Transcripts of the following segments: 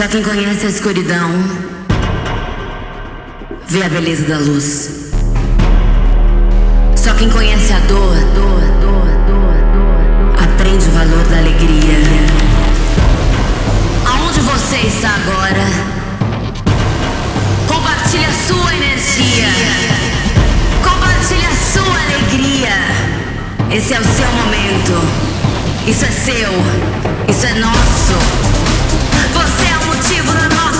Só quem conhece a escuridão vê a beleza da luz. Só quem conhece a dor, dor, dor, dor, dor aprende o valor da alegria. Aonde você está agora? Compartilhe a sua energia. Compartilhe a sua alegria. Esse é o seu momento. Isso é seu. Isso é nosso. Thank you.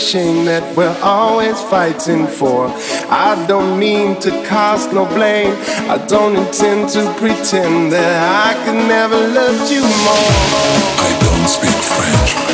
Shame that we're always fighting for. I don't mean to cast no blame, I don't intend to pretend that I could never love you more. I don't speak French.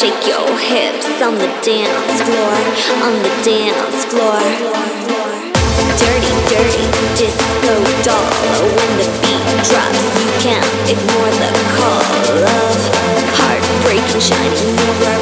Shake your hips on the dance floor, on the dance floor. Dirty, dirty disco doll. When the beat drops, you can't ignore the call of heartbreaking shiny mirror.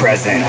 Present.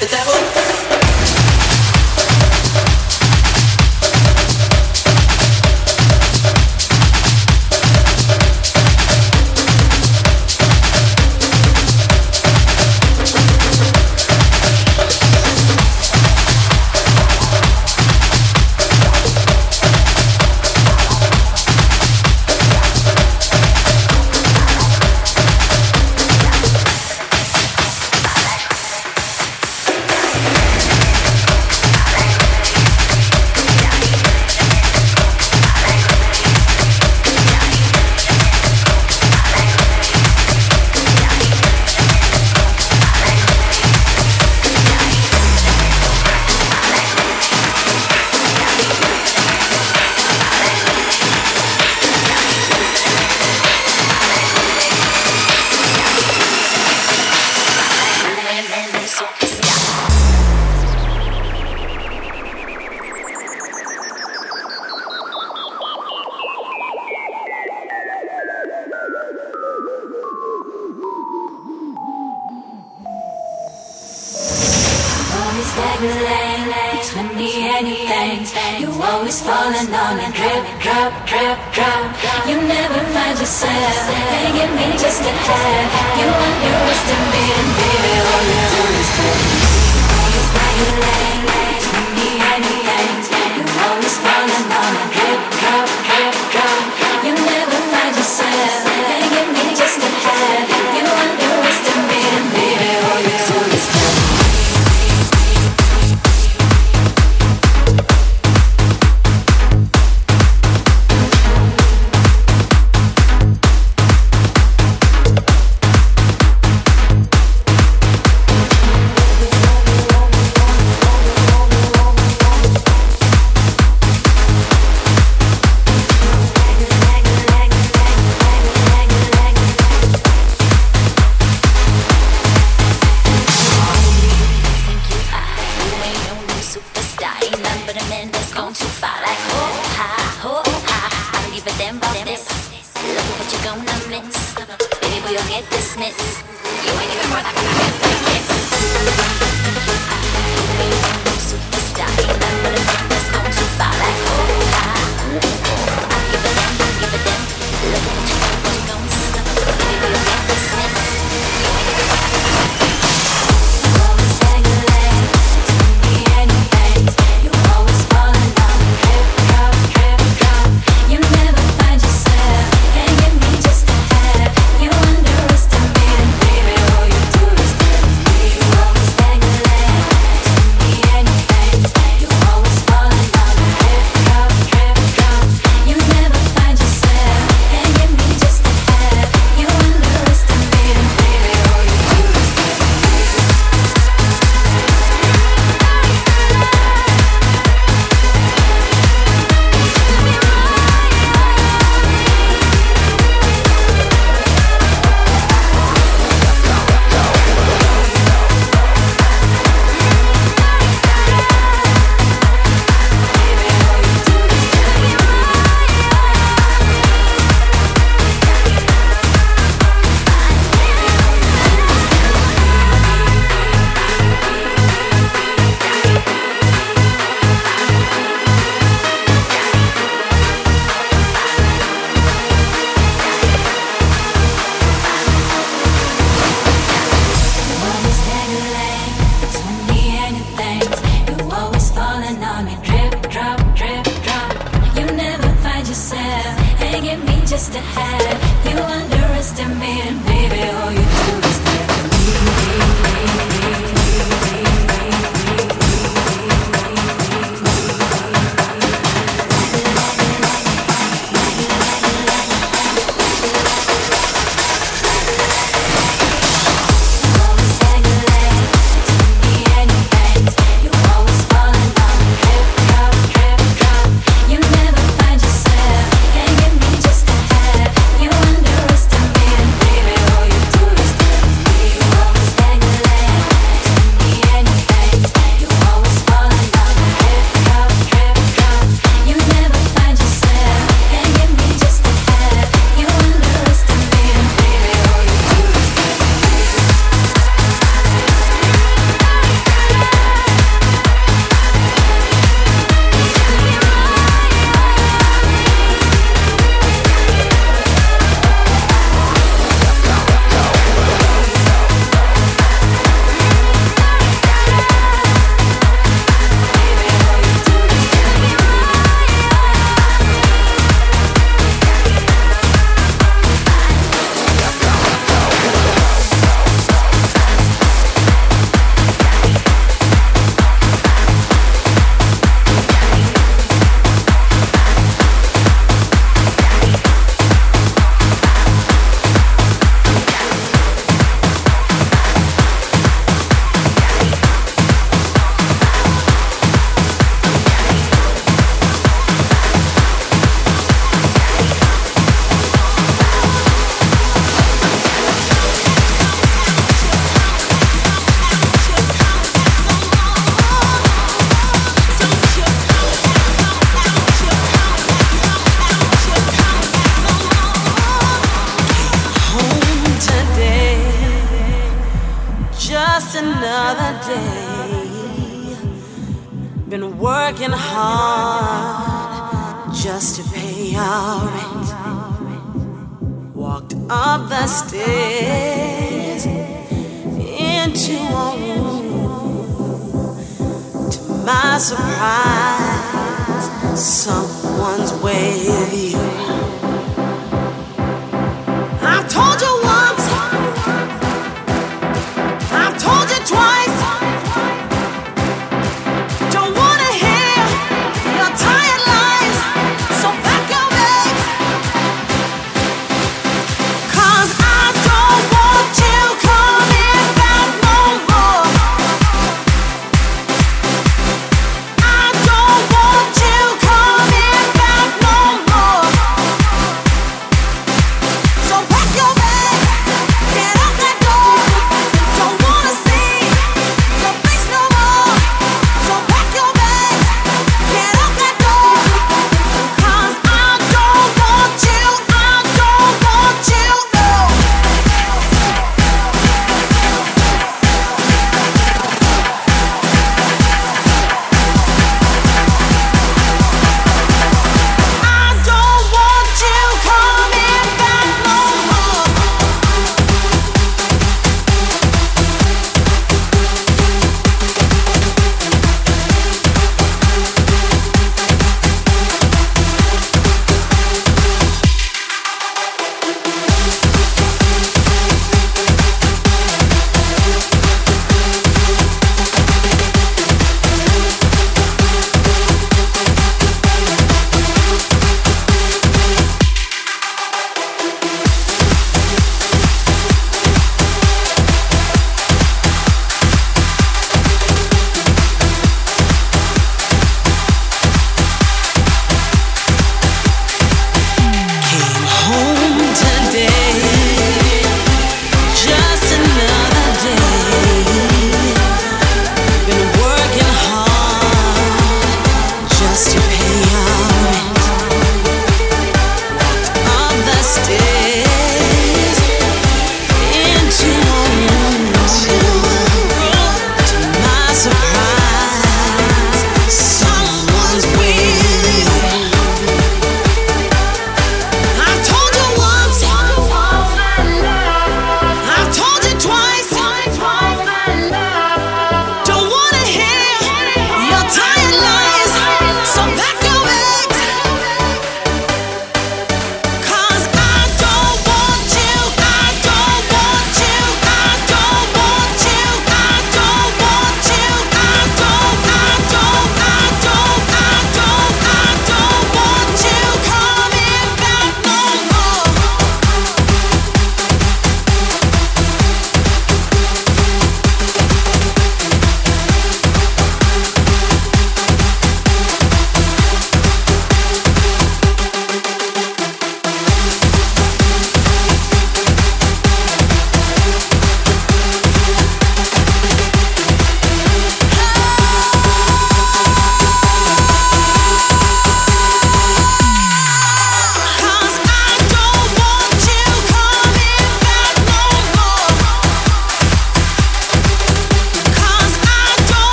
Stagger begging me just to have. You underestimate, baby. All you do is beg me.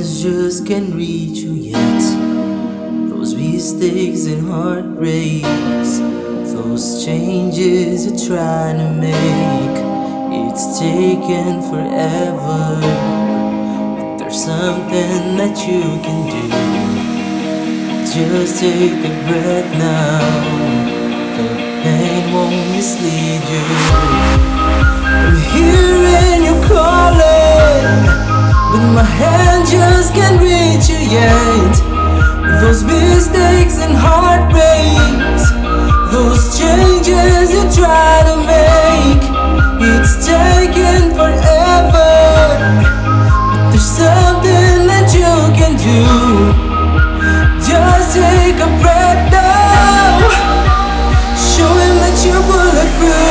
Just can't reach you yet. Those mistakes and heartbreaks, those changes you're trying to make, it's taken forever. But there's something that you can do. Just take a breath now. The pain won't mislead you. I'm hearing you calling, but my hand just can't reach you yet. Those mistakes and heartbreaks, those changes you try to make, it's taking forever. But there's something that you can do. Just take a breath now. Show him that you're bulletproof.